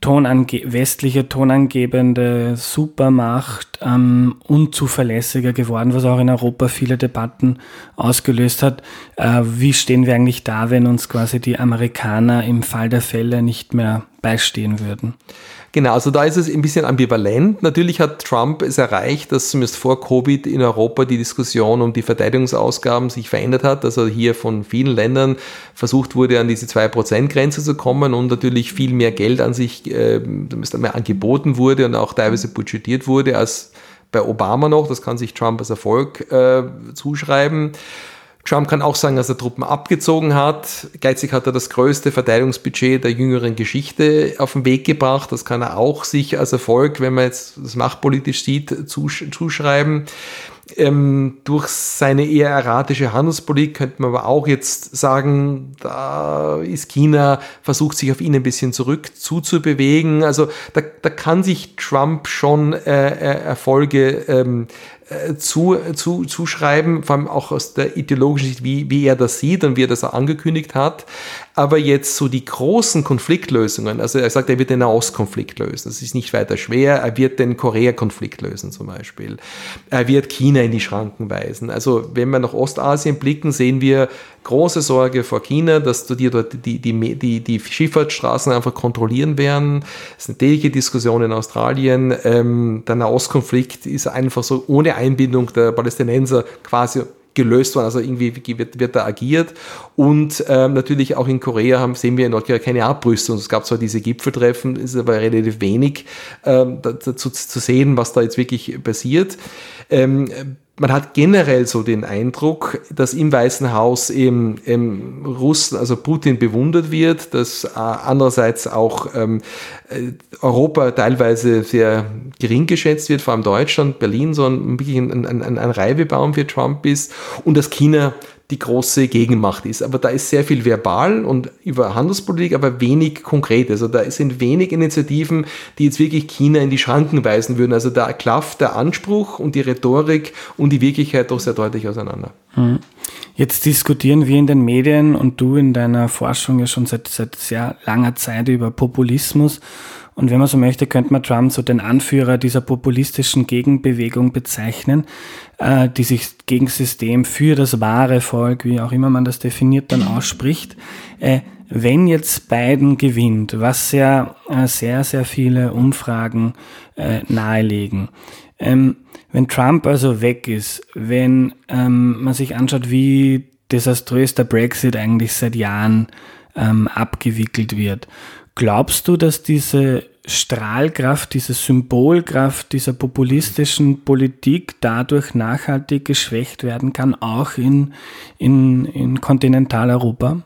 tonange westliche tonangebende Supermacht ähm, unzuverlässiger geworden, was auch in Europa viele Debatten ausgelöst hat. Äh, wie stehen wir eigentlich da, wenn uns quasi die Amerikaner im Fall der Fälle nicht mehr beistehen würden? Genau, also da ist es ein bisschen ambivalent. Natürlich hat Trump es erreicht, dass zumindest vor Covid in Europa die Diskussion um die Verteidigungsausgaben sich verändert hat. Also hier von vielen Ländern versucht wurde, an diese 2%-Grenze zu kommen und natürlich viel mehr Geld an sich äh, mehr angeboten wurde und auch teilweise budgetiert wurde als bei Obama noch. Das kann sich Trump als Erfolg äh, zuschreiben. Trump kann auch sagen, dass er Truppen abgezogen hat. Geizig hat er das größte Verteidigungsbudget der jüngeren Geschichte auf den Weg gebracht. Das kann er auch sich als Erfolg, wenn man jetzt das machtpolitisch sieht, zuschreiben. Ähm, durch seine eher erratische Handelspolitik könnte man aber auch jetzt sagen, da ist China, versucht sich auf ihn ein bisschen zurück zuzubewegen. Also da, da kann sich Trump schon äh, äh Erfolge ähm, äh, zu, zu, zuschreiben, vor allem auch aus der ideologischen Sicht, wie, wie er das sieht und wie er das auch angekündigt hat. Aber jetzt so die großen Konfliktlösungen, also er sagt, er wird den Nahostkonflikt lösen. Das ist nicht weiter schwer. Er wird den Korea-Konflikt lösen zum Beispiel. Er wird China in die Schranken weisen. Also wenn wir nach Ostasien blicken, sehen wir große Sorge vor China, dass die dort die, die, die, die Schifffahrtsstraßen einfach kontrollieren werden. Das ist eine tägliche Diskussion in Australien. Ähm, der Nahostkonflikt ist einfach so ohne Einbindung der Palästinenser quasi gelöst worden, also irgendwie wird, wird da agiert. Und ähm, natürlich auch in Korea haben, sehen wir in Nordkorea keine Abrüstung. Es gab zwar diese Gipfeltreffen, ist aber relativ wenig ähm, dazu zu sehen, was da jetzt wirklich passiert. Ähm, man hat generell so den Eindruck, dass im Weißen Haus eben, eben Russen, also Putin bewundert wird, dass äh, andererseits auch ähm, äh, Europa teilweise sehr gering geschätzt wird, vor allem Deutschland, Berlin so ein, wirklich ein, ein, ein Reibebaum für Trump ist und dass China die große Gegenmacht ist. Aber da ist sehr viel verbal und über Handelspolitik, aber wenig konkret. Also da sind wenig Initiativen, die jetzt wirklich China in die Schranken weisen würden. Also da klafft der Anspruch und die Rhetorik und die Wirklichkeit doch sehr deutlich auseinander. Hm. Jetzt diskutieren wir in den Medien und du in deiner Forschung ja schon seit, seit sehr langer Zeit über Populismus. Und wenn man so möchte, könnte man Trump so den Anführer dieser populistischen Gegenbewegung bezeichnen, äh, die sich gegen System für das wahre Volk, wie auch immer man das definiert, dann ausspricht. Äh, wenn jetzt Biden gewinnt, was ja äh, sehr, sehr viele Umfragen äh, nahelegen, ähm, wenn Trump also weg ist, wenn ähm, man sich anschaut, wie desaströs der Brexit eigentlich seit Jahren ähm, abgewickelt wird, Glaubst du, dass diese Strahlkraft, diese Symbolkraft dieser populistischen Politik dadurch nachhaltig geschwächt werden kann, auch in, in, in Kontinentaleuropa?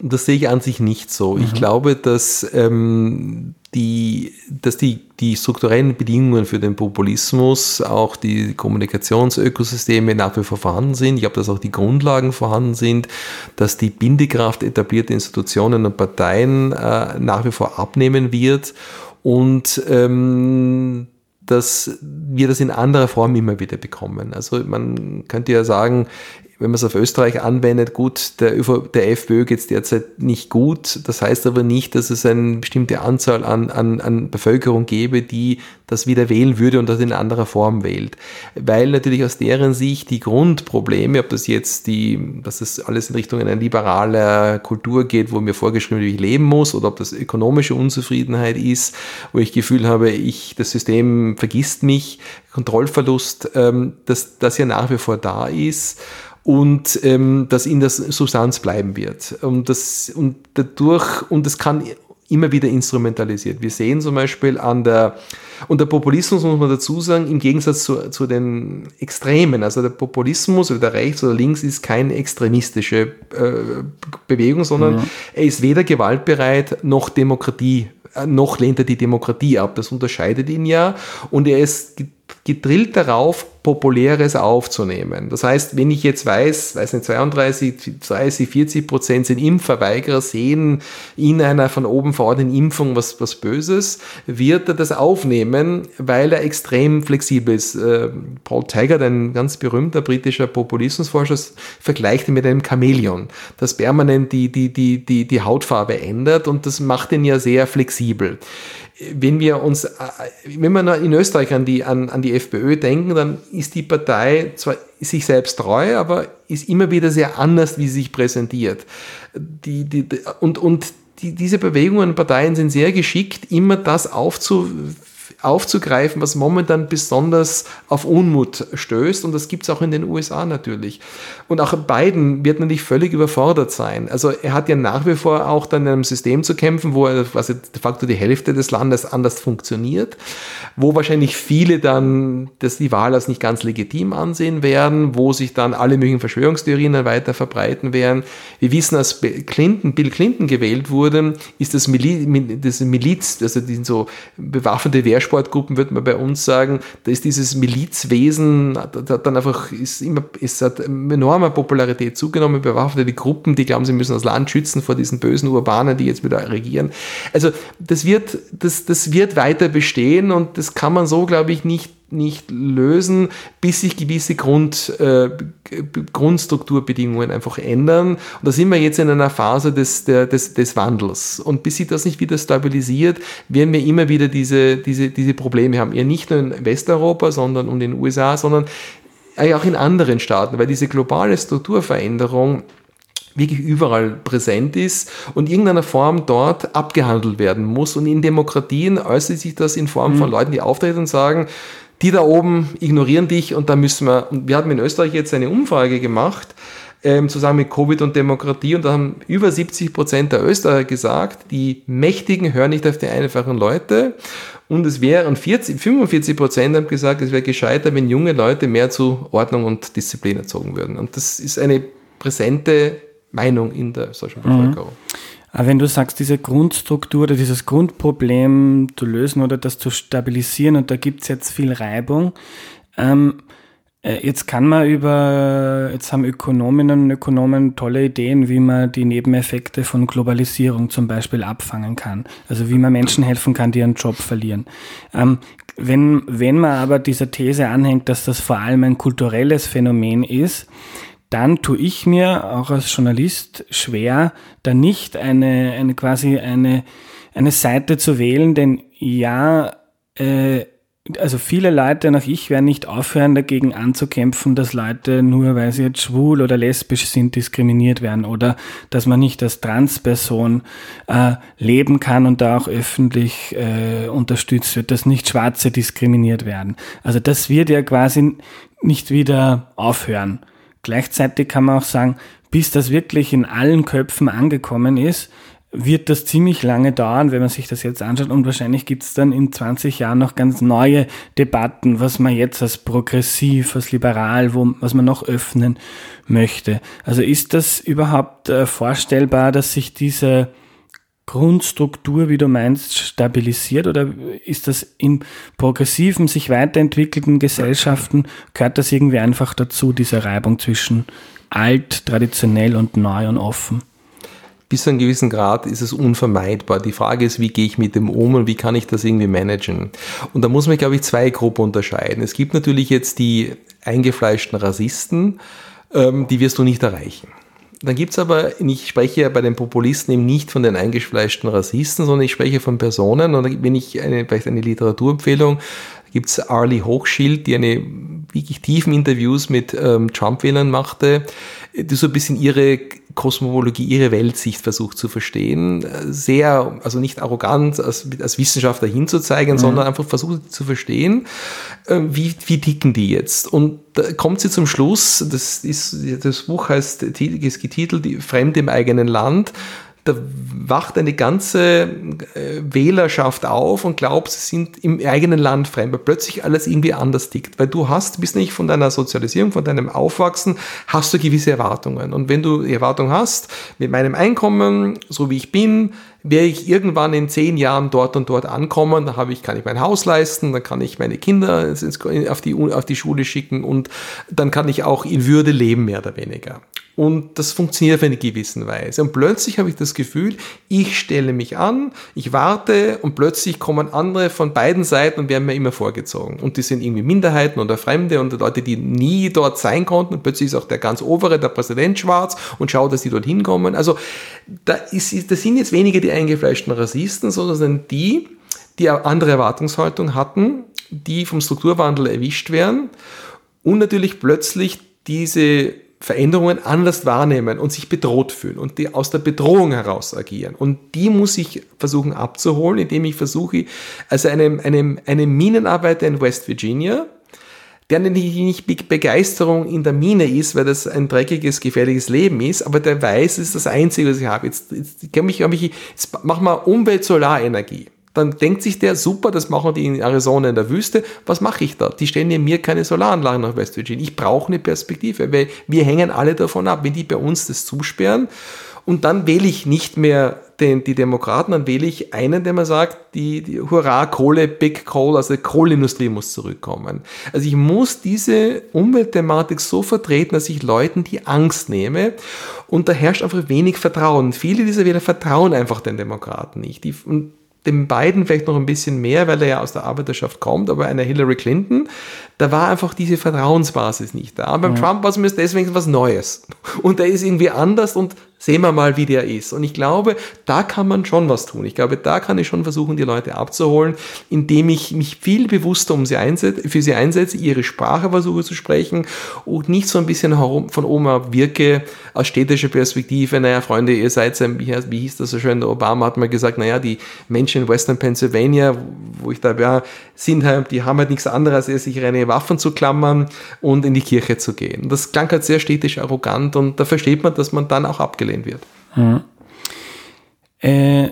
Das sehe ich an sich nicht so. Mhm. Ich glaube, dass ähm, die, dass die, die strukturellen Bedingungen für den Populismus, auch die Kommunikationsökosysteme nach wie vor vorhanden sind. Ich glaube, dass auch die Grundlagen vorhanden sind, dass die Bindekraft etablierter Institutionen und Parteien äh, nach wie vor abnehmen wird und ähm, dass wir das in anderer Form immer wieder bekommen. Also man könnte ja sagen, wenn man es auf Österreich anwendet, gut, der, ÖV, der FPÖ geht es derzeit nicht gut. Das heißt aber nicht, dass es eine bestimmte Anzahl an, an, an Bevölkerung gäbe, die das wieder wählen würde und das in anderer Form wählt. Weil natürlich aus deren Sicht die Grundprobleme, ob das jetzt die, dass das alles in Richtung einer liberalen Kultur geht, wo mir vorgeschrieben wird, wie ich leben muss, oder ob das ökonomische Unzufriedenheit ist, wo ich Gefühl habe, ich, das System vergisst mich, Kontrollverlust, ähm, dass das ja nach wie vor da ist und ähm, das in der Substanz bleiben wird. Und, das, und dadurch, und das kann immer wieder instrumentalisiert. Wir sehen zum Beispiel an der, und der Populismus muss man dazu sagen, im Gegensatz zu, zu den Extremen, also der Populismus oder der Rechts oder Links ist keine extremistische äh, Bewegung, sondern ja. er ist weder gewaltbereit noch Demokratie, äh, noch lehnt er die Demokratie ab. Das unterscheidet ihn ja und er ist gedrillt darauf, Populäres aufzunehmen. Das heißt, wenn ich jetzt weiß, weiß nicht, 32, 30, 40 Prozent sind Impfverweigerer, sehen in einer von oben verordneten Impfung was, was Böses, wird er das aufnehmen, weil er extrem flexibel ist. Äh, Paul Taggart, ein ganz berühmter britischer Populismusforscher, vergleicht ihn mit einem Chamäleon, das permanent die, die, die, die, die Hautfarbe ändert und das macht ihn ja sehr flexibel wenn wir uns, äh, wenn wir in Österreich an die, an, an die FPÖ denken, dann ist die Partei zwar sich selbst treu, aber ist immer wieder sehr anders, wie sie sich präsentiert. Die, die, und und die, diese Bewegungen und Parteien sind sehr geschickt, immer das aufzu aufzugreifen, was momentan besonders auf Unmut stößt. Und das gibt es auch in den USA natürlich. Und auch Biden wird natürlich völlig überfordert sein. Also er hat ja nach wie vor auch dann in einem System zu kämpfen, wo er quasi de facto die Hälfte des Landes anders funktioniert, wo wahrscheinlich viele dann das die Wahl als nicht ganz legitim ansehen werden, wo sich dann alle möglichen Verschwörungstheorien weiter verbreiten werden. Wir wissen, als Clinton, Bill Clinton gewählt wurde, ist das, Mili das Miliz, also die so bewaffnete Wehrsportler, Sportgruppen, würde man bei uns sagen, da ist dieses Milizwesen hat dann einfach, ist immer, es hat enorme Popularität zugenommen, bewaffnete Gruppen, die glauben, sie müssen das Land schützen vor diesen bösen Urbanen, die jetzt wieder regieren. Also das wird, das, das wird weiter bestehen und das kann man so, glaube ich, nicht nicht lösen, bis sich gewisse Grund, äh, Grundstrukturbedingungen einfach ändern. Und da sind wir jetzt in einer Phase des, der, des, des Wandels. Und bis sich das nicht wieder stabilisiert, werden wir immer wieder diese, diese, diese Probleme haben. Ja, nicht nur in Westeuropa, sondern und in den USA, sondern auch in anderen Staaten, weil diese globale Strukturveränderung wirklich überall präsent ist und in irgendeiner Form dort abgehandelt werden muss. Und in Demokratien äußert sich das in Form von mhm. Leuten, die auftreten und sagen, die da oben ignorieren dich und da müssen wir, und wir haben in Österreich jetzt eine Umfrage gemacht, ähm, zusammen mit Covid und Demokratie und da haben über 70 Prozent der Österreicher gesagt, die Mächtigen hören nicht auf die einfachen Leute und es wären 40, 45 Prozent haben gesagt, es wäre gescheiter, wenn junge Leute mehr zu Ordnung und Disziplin erzogen würden. Und das ist eine präsente Meinung in der solchen mhm. Bevölkerung. Mhm. Aber wenn du sagst, diese Grundstruktur oder dieses Grundproblem zu lösen oder das zu stabilisieren und da gibt's jetzt viel Reibung, ähm, äh, jetzt kann man über, jetzt haben Ökonominnen und Ökonomen tolle Ideen, wie man die Nebeneffekte von Globalisierung zum Beispiel abfangen kann. Also wie man Menschen helfen kann, die ihren Job verlieren. Ähm, wenn, wenn man aber dieser These anhängt, dass das vor allem ein kulturelles Phänomen ist, dann tue ich mir auch als Journalist schwer, da nicht eine, eine quasi eine, eine Seite zu wählen, denn ja, äh, also viele Leute, nach ich, werden nicht aufhören, dagegen anzukämpfen, dass Leute nur weil sie jetzt schwul oder lesbisch sind, diskriminiert werden oder dass man nicht als Transperson äh, leben kann und da auch öffentlich äh, unterstützt wird, dass nicht Schwarze diskriminiert werden. Also das wird ja quasi nicht wieder aufhören. Gleichzeitig kann man auch sagen, bis das wirklich in allen Köpfen angekommen ist, wird das ziemlich lange dauern, wenn man sich das jetzt anschaut. Und wahrscheinlich gibt es dann in 20 Jahren noch ganz neue Debatten, was man jetzt als progressiv, als liberal, wo, was man noch öffnen möchte. Also ist das überhaupt äh, vorstellbar, dass sich diese Grundstruktur, wie du meinst, stabilisiert oder ist das in progressiven, sich weiterentwickelten Gesellschaften, gehört das irgendwie einfach dazu, diese Reibung zwischen alt, traditionell und neu und offen? bis zu einem gewissen Grad ist es unvermeidbar. Die Frage ist, wie gehe ich mit dem um und wie kann ich das irgendwie managen? Und da muss man, glaube ich, zwei Gruppen unterscheiden. Es gibt natürlich jetzt die eingefleischten Rassisten, ähm, die wirst du nicht erreichen. Dann gibt es aber, ich spreche ja bei den Populisten eben nicht von den eingefleischten Rassisten, sondern ich spreche von Personen. Und wenn ich eine, vielleicht eine Literaturempfehlung, gibt es Arlie Hochschild, die eine wirklich tiefen Interviews mit ähm, Trump-Wählern machte, die so ein bisschen ihre Kosmologie, ihre Weltsicht versucht zu verstehen. Sehr, also nicht arrogant als, als Wissenschaftler hinzuzeigen, mhm. sondern einfach versucht zu verstehen, äh, wie, wie ticken die jetzt. Und da kommt sie zum Schluss, das, ist, das Buch heißt, ist getitelt, die Fremde im eigenen Land da wacht eine ganze äh, Wählerschaft auf und glaubt, sie sind im eigenen Land fremd, weil plötzlich alles irgendwie anders tickt. Weil du hast, bist nicht von deiner Sozialisierung, von deinem Aufwachsen, hast du gewisse Erwartungen. Und wenn du die Erwartung hast, mit meinem Einkommen, so wie ich bin, werde ich irgendwann in zehn Jahren dort und dort ankommen, da habe ich, kann ich mein Haus leisten, dann kann ich meine Kinder auf die, auf die Schule schicken und dann kann ich auch in Würde leben, mehr oder weniger. Und das funktioniert auf eine gewisse Weise. Und plötzlich habe ich das Gefühl, ich stelle mich an, ich warte und plötzlich kommen andere von beiden Seiten und werden mir immer vorgezogen. Und die sind irgendwie Minderheiten oder Fremde und Leute, die nie dort sein konnten. Und plötzlich ist auch der ganz obere, der Präsident schwarz und schaut, dass die dort hinkommen. Also da, ist, das sind jetzt weniger die eingefleischten Rassisten, sondern die, die andere Erwartungshaltung hatten, die vom Strukturwandel erwischt werden und natürlich plötzlich diese Veränderungen anders wahrnehmen und sich bedroht fühlen und die aus der Bedrohung heraus agieren. Und die muss ich versuchen abzuholen, indem ich versuche, also einem, einem, einem Minenarbeiter in West Virginia, der nicht Begeisterung in der Mine ist, weil das ein dreckiges, gefährliches Leben ist, aber der weiß, es ist das Einzige, was ich habe. Jetzt, jetzt, jetzt, jetzt machen wir Umwelt-Solarenergie dann denkt sich der, super, das machen die in Arizona in der Wüste, was mache ich da? Die stellen ja mir keine Solaranlagen nach West Virginia. Ich brauche eine Perspektive, weil wir hängen alle davon ab, wenn die bei uns das zusperren. Und dann wähle ich nicht mehr den, die Demokraten, dann wähle ich einen, der mir sagt, die, die Hurra, Kohle, Big Coal, also die Kohleindustrie muss zurückkommen. Also ich muss diese Umweltthematik so vertreten, dass ich Leuten die Angst nehme und da herrscht einfach wenig Vertrauen. Viele dieser Wähler vertrauen einfach den Demokraten nicht. Die, und dem beiden vielleicht noch ein bisschen mehr, weil er ja aus der Arbeiterschaft kommt, aber einer Hillary Clinton, da war einfach diese Vertrauensbasis nicht da. beim ja. Trump war es deswegen was Neues. Und der ist irgendwie anders und sehen wir mal, wie der ist. Und ich glaube, da kann man schon was tun. Ich glaube, da kann ich schon versuchen, die Leute abzuholen, indem ich mich viel bewusster um sie einsetze, für sie einsetze, ihre Sprache versuche zu sprechen und nicht so ein bisschen von oben wirke, aus städtischer Perspektive, naja, Freunde, ihr seid, wie, wie hieß das so schön, der Obama hat mal gesagt, naja, die Menschen in Western Pennsylvania, wo ich da war, sind halt, die haben halt nichts anderes, als sich ihre Waffen zu klammern und in die Kirche zu gehen. Das klang halt sehr städtisch arrogant und da versteht man, dass man dann auch abgelehnt abgelehnt wird. Mhm. Äh,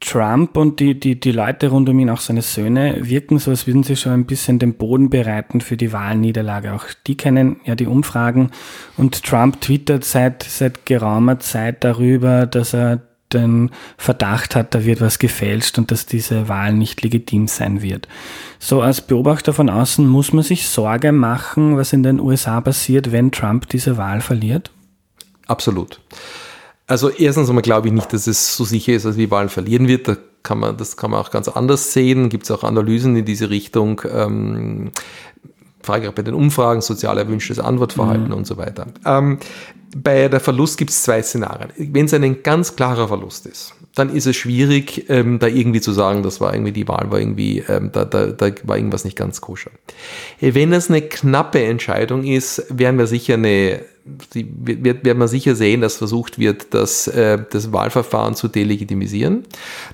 Trump und die, die, die Leute rund um ihn, auch seine Söhne, wirken so, als würden sie schon ein bisschen den Boden bereiten für die Wahlniederlage. Auch die kennen ja die Umfragen und Trump twittert seit, seit geraumer Zeit darüber, dass er den Verdacht hat, da wird was gefälscht und dass diese Wahl nicht legitim sein wird. So als Beobachter von außen muss man sich Sorge machen, was in den USA passiert, wenn Trump diese Wahl verliert? Absolut. Also erstens einmal glaube ich nicht, dass es so sicher ist, dass die Wahlen verlieren wird. Da kann man, das kann man auch ganz anders sehen. Gibt es auch Analysen in diese Richtung. Ähm, Frage bei den Umfragen, sozial erwünschtes Antwortverhalten mhm. und so weiter. Ähm, bei der Verlust gibt es zwei Szenarien. Wenn es ein ganz klarer Verlust ist, dann ist es schwierig, ähm, da irgendwie zu sagen, das war irgendwie die Wahl, war irgendwie, ähm, da, da, da war irgendwas nicht ganz koscher. Wenn es eine knappe Entscheidung ist, werden wir sicher eine, wird, wird man sicher sehen, dass versucht wird, das, äh, das Wahlverfahren zu delegitimisieren,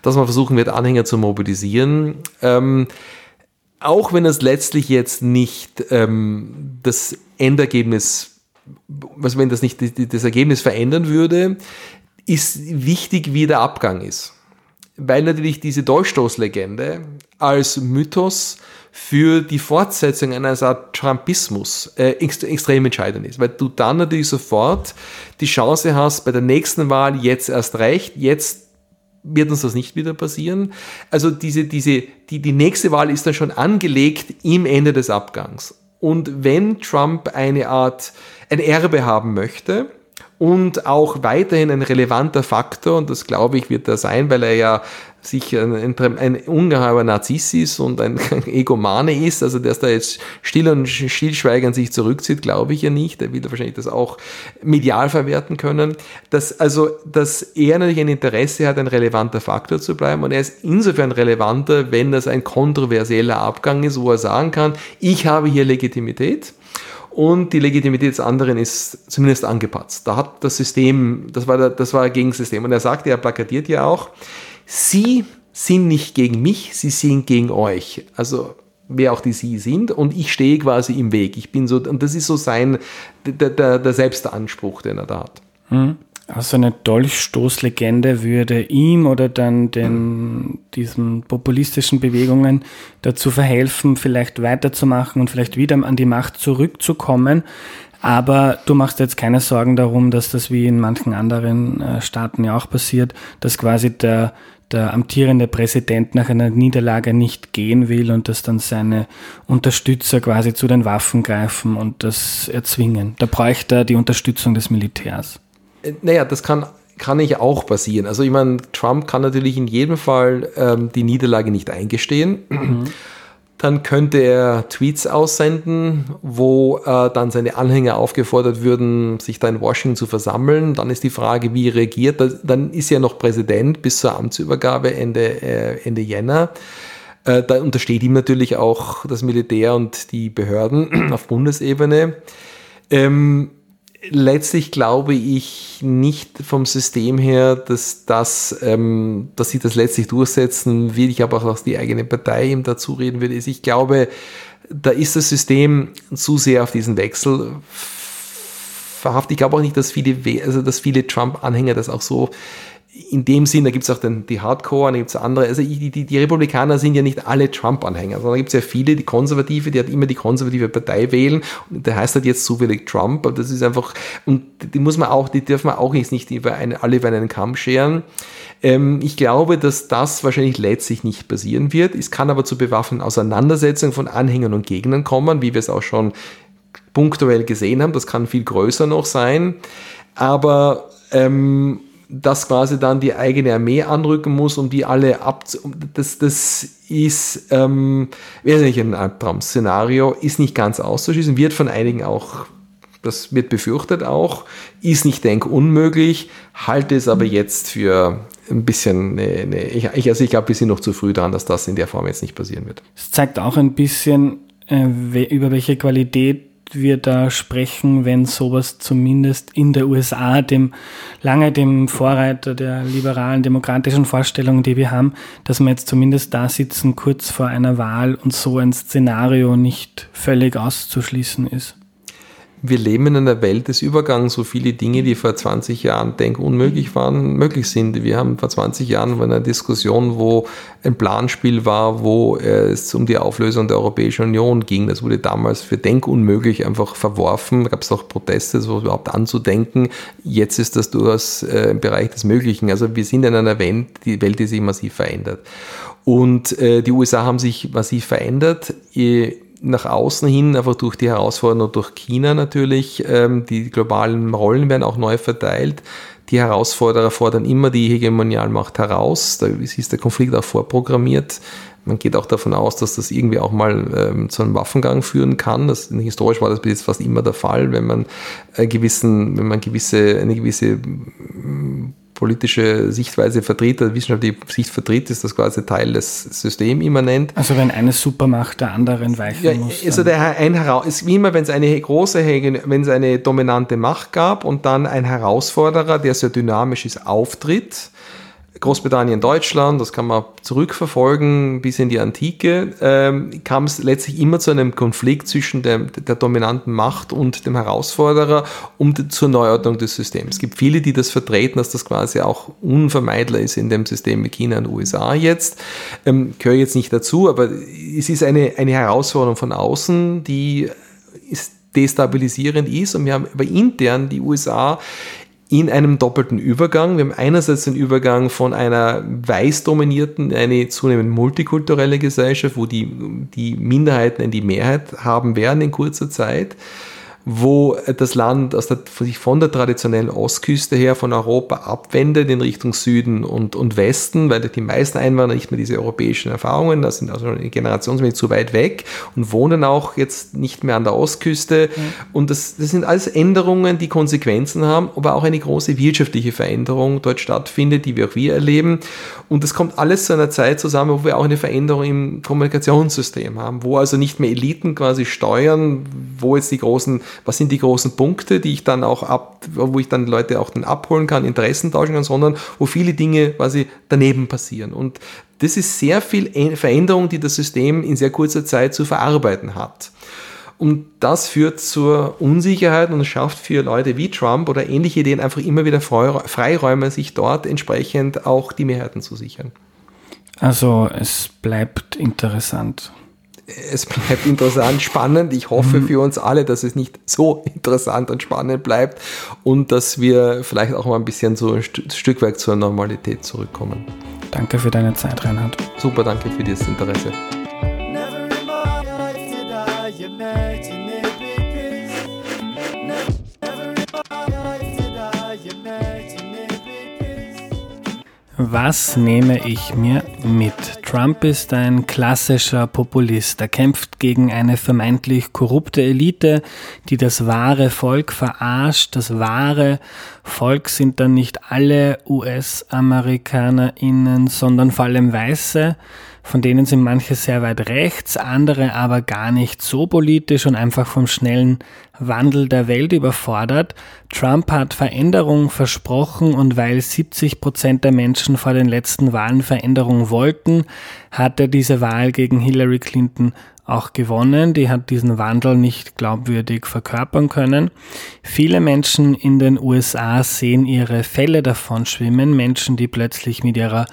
dass man versuchen wird, Anhänger zu mobilisieren. Ähm, auch wenn es letztlich jetzt nicht ähm, das Endergebnis, was wenn das nicht das Ergebnis verändern würde, ist wichtig, wie der Abgang ist. Weil natürlich diese Dolchstoßlegende als Mythos für die Fortsetzung einer Art Trumpismus äh, extrem entscheidend ist, weil du dann natürlich sofort die Chance hast, bei der nächsten Wahl jetzt erst recht, jetzt wird uns das nicht wieder passieren. Also diese, diese, die, die nächste Wahl ist dann schon angelegt im Ende des Abgangs. Und wenn Trump eine Art, ein Erbe haben möchte, und auch weiterhin ein relevanter Faktor, und das glaube ich wird er sein, weil er ja sich ein, ein, ein ungeheuer Narziss ist und ein, Egomane ist, also dass da jetzt still und stillschweigend sich zurückzieht, glaube ich ja nicht. Er will wahrscheinlich das auch medial verwerten können. Dass, also, dass er natürlich ein Interesse hat, ein relevanter Faktor zu bleiben und er ist insofern relevanter, wenn das ein kontroversieller Abgang ist, wo er sagen kann, ich habe hier Legitimität und die Legitimität des anderen ist zumindest angepatzt. Da hat das System, das war, das war ein Gegensystem. Und er sagte, er plakatiert ja auch, Sie sind nicht gegen mich, Sie sind gegen euch. Also wer auch die Sie sind und ich stehe quasi im Weg. Ich bin so, und das ist so sein, der, der, der Selbstanspruch, den er da hat. Mhm. Also eine Dolchstoßlegende würde ihm oder dann den, diesen populistischen Bewegungen dazu verhelfen, vielleicht weiterzumachen und vielleicht wieder an die Macht zurückzukommen. Aber du machst jetzt keine Sorgen darum, dass das wie in manchen anderen äh, Staaten ja auch passiert, dass quasi der, der amtierende Präsident nach einer Niederlage nicht gehen will und dass dann seine Unterstützer quasi zu den Waffen greifen und das erzwingen. Da bräuchte er die Unterstützung des Militärs. Äh, naja, das kann, kann nicht auch passieren. Also ich meine, Trump kann natürlich in jedem Fall ähm, die Niederlage nicht eingestehen. Mhm. Dann könnte er Tweets aussenden, wo äh, dann seine Anhänger aufgefordert würden, sich da in Washington zu versammeln. Dann ist die Frage, wie reagiert. Dann ist er noch Präsident bis zur Amtsübergabe Ende, äh, Ende Jänner. Äh, da untersteht ihm natürlich auch das Militär und die Behörden auf Bundesebene. Ähm, letztlich glaube ich nicht vom System her, dass das, ähm, dass sie das letztlich durchsetzen wird. Ich glaube auch, dass die eigene Partei ihm dazu reden würde. Ich glaube, da ist das System zu sehr auf diesen Wechsel verhaftet. Ich glaube auch nicht, dass viele, also dass viele Trump-Anhänger das auch so in dem Sinn, da gibt es auch den, die Hardcore, da gibt es andere. Also die, die, die Republikaner sind ja nicht alle Trump-Anhänger, sondern da gibt es ja viele, die Konservative, die halt immer die konservative Partei wählen. Und der heißt halt jetzt zufällig Trump, aber das ist einfach, und die muss man auch, die dürfen man auch jetzt nicht über eine, alle über einen Kamm scheren. Ähm, ich glaube, dass das wahrscheinlich letztlich nicht passieren wird. Es kann aber zu bewaffneten Auseinandersetzungen von Anhängern und Gegnern kommen, wie wir es auch schon punktuell gesehen haben. Das kann viel größer noch sein. Aber ähm, dass quasi dann die eigene Armee anrücken muss, um die alle ab. Das, das ist ähm, wesentlich ein Albtraum-Szenario, ist nicht ganz auszuschließen, wird von einigen auch, das wird befürchtet auch, ist nicht denk unmöglich, halte es aber jetzt für ein bisschen, ne, ne, ich, also ich glaube, wir sind noch zu früh dran, dass das in der Form jetzt nicht passieren wird. Es zeigt auch ein bisschen, äh, über welche Qualität wir da sprechen, wenn sowas zumindest in der USA, dem lange dem Vorreiter der liberalen demokratischen Vorstellungen, die wir haben, dass wir jetzt zumindest da sitzen, kurz vor einer Wahl und so ein Szenario nicht völlig auszuschließen ist wir leben in einer Welt des Übergangs, wo viele Dinge, die vor 20 Jahren denk unmöglich waren, möglich sind. Wir haben vor 20 Jahren eine Diskussion, wo ein Planspiel war, wo es um die Auflösung der Europäischen Union ging. Das wurde damals für denkunmöglich einfach verworfen. Da gab es auch Proteste, so überhaupt anzudenken. Jetzt ist das durchaus äh, im Bereich des Möglichen. Also wir sind in einer Welt, die Welt, die sich massiv verändert. Und äh, die USA haben sich massiv verändert nach außen hin, einfach durch die Herausforderung durch China natürlich, ähm, die globalen Rollen werden auch neu verteilt. Die Herausforderer fordern immer die Hegemonialmacht heraus. Da ist der Konflikt auch vorprogrammiert. Man geht auch davon aus, dass das irgendwie auch mal ähm, zu einem Waffengang führen kann. Das, historisch war das bis jetzt fast immer der Fall, wenn man äh, gewissen, wenn man gewisse, eine gewisse politische Sichtweise vertritt, also wissenschaftliche Sicht vertritt, ist das quasi Teil des Systems immanent. Also wenn eine Supermacht der anderen weichen ja, muss. Also der ein ist wie immer, wenn es eine große, wenn es eine dominante Macht gab und dann ein Herausforderer, der sehr dynamisch ist, auftritt, Großbritannien, Deutschland, das kann man zurückverfolgen bis in die Antike, ähm, kam es letztlich immer zu einem Konflikt zwischen der, der dominanten Macht und dem Herausforderer die, zur Neuordnung des Systems. Es gibt viele, die das vertreten, dass das quasi auch unvermeidbar ist in dem System mit China und USA jetzt. Ähm, gehöre jetzt nicht dazu, aber es ist eine, eine Herausforderung von außen, die ist destabilisierend ist und wir haben aber intern die USA in einem doppelten Übergang. Wir haben einerseits den Übergang von einer weiß dominierten, eine zunehmend multikulturelle Gesellschaft, wo die, die Minderheiten in die Mehrheit haben werden in kurzer Zeit wo das Land der, sich von der traditionellen Ostküste her von Europa abwendet in Richtung Süden und, und Westen, weil die meisten Einwanderer nicht mehr diese europäischen Erfahrungen, das sind also eine Generation zu weit weg und wohnen auch jetzt nicht mehr an der Ostküste. Mhm. Und das, das sind alles Änderungen, die Konsequenzen haben, aber auch eine große wirtschaftliche Veränderung dort stattfindet, die wir auch wir erleben. Und das kommt alles zu einer Zeit zusammen, wo wir auch eine Veränderung im Kommunikationssystem haben, wo also nicht mehr Eliten quasi steuern, wo jetzt die großen was sind die großen Punkte, die ich dann auch ab, wo ich dann Leute auch dann abholen kann, Interessen tauschen kann, sondern wo viele Dinge quasi daneben passieren. Und das ist sehr viel Veränderung, die das System in sehr kurzer Zeit zu verarbeiten hat. Und das führt zur Unsicherheit und schafft für Leute wie Trump oder ähnliche Ideen einfach immer wieder Freiräume, sich dort entsprechend auch die Mehrheiten zu sichern. Also es bleibt interessant es bleibt interessant, spannend. Ich hoffe mhm. für uns alle, dass es nicht so interessant und spannend bleibt und dass wir vielleicht auch mal ein bisschen so ein Stück weit zur Normalität zurückkommen. Danke für deine Zeit, Reinhard. Super, danke für dieses Interesse. Was nehme ich mir mit? Trump ist ein klassischer Populist. Er kämpft gegen eine vermeintlich korrupte Elite, die das wahre Volk verarscht. Das wahre Volk sind dann nicht alle US-AmerikanerInnen, sondern vor allem Weiße. Von denen sind manche sehr weit rechts, andere aber gar nicht so politisch und einfach vom schnellen Wandel der Welt überfordert. Trump hat Veränderung versprochen und weil 70 Prozent der Menschen vor den letzten Wahlen Veränderung wollten, hat er diese Wahl gegen Hillary Clinton auch gewonnen. Die hat diesen Wandel nicht glaubwürdig verkörpern können. Viele Menschen in den USA sehen ihre Fälle davon schwimmen. Menschen, die plötzlich mit ihrer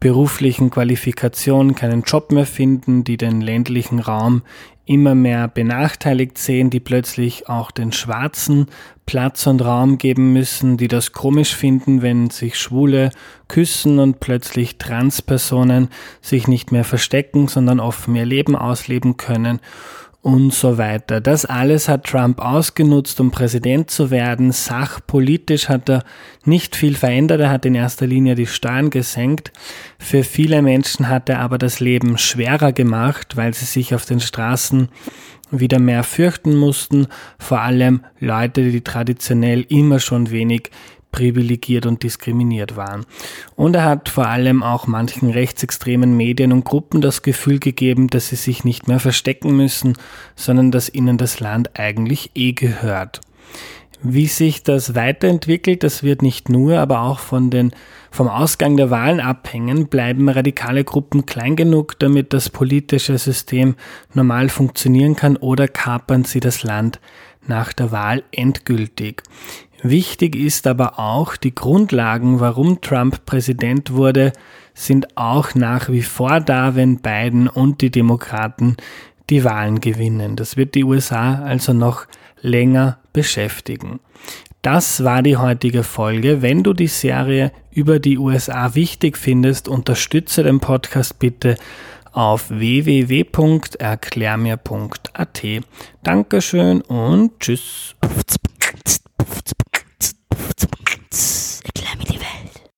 beruflichen Qualifikation keinen Job mehr finden, die den ländlichen Raum immer mehr benachteiligt sehen, die plötzlich auch den Schwarzen Platz und Raum geben müssen, die das komisch finden, wenn sich Schwule küssen und plötzlich Transpersonen sich nicht mehr verstecken, sondern offen ihr Leben ausleben können und so weiter. Das alles hat Trump ausgenutzt, um Präsident zu werden. Sachpolitisch hat er nicht viel verändert. Er hat in erster Linie die Steuern gesenkt. Für viele Menschen hat er aber das Leben schwerer gemacht, weil sie sich auf den Straßen wieder mehr fürchten mussten. Vor allem Leute, die traditionell immer schon wenig privilegiert und diskriminiert waren. Und er hat vor allem auch manchen rechtsextremen Medien und Gruppen das Gefühl gegeben, dass sie sich nicht mehr verstecken müssen, sondern dass ihnen das Land eigentlich eh gehört. Wie sich das weiterentwickelt, das wird nicht nur, aber auch von den, vom Ausgang der Wahlen abhängen. Bleiben radikale Gruppen klein genug, damit das politische System normal funktionieren kann oder kapern sie das Land nach der Wahl endgültig. Wichtig ist aber auch, die Grundlagen, warum Trump Präsident wurde, sind auch nach wie vor da, wenn Biden und die Demokraten die Wahlen gewinnen. Das wird die USA also noch länger beschäftigen. Das war die heutige Folge. Wenn du die Serie über die USA wichtig findest, unterstütze den Podcast bitte auf www.erklärmir.at. Dankeschön und tschüss.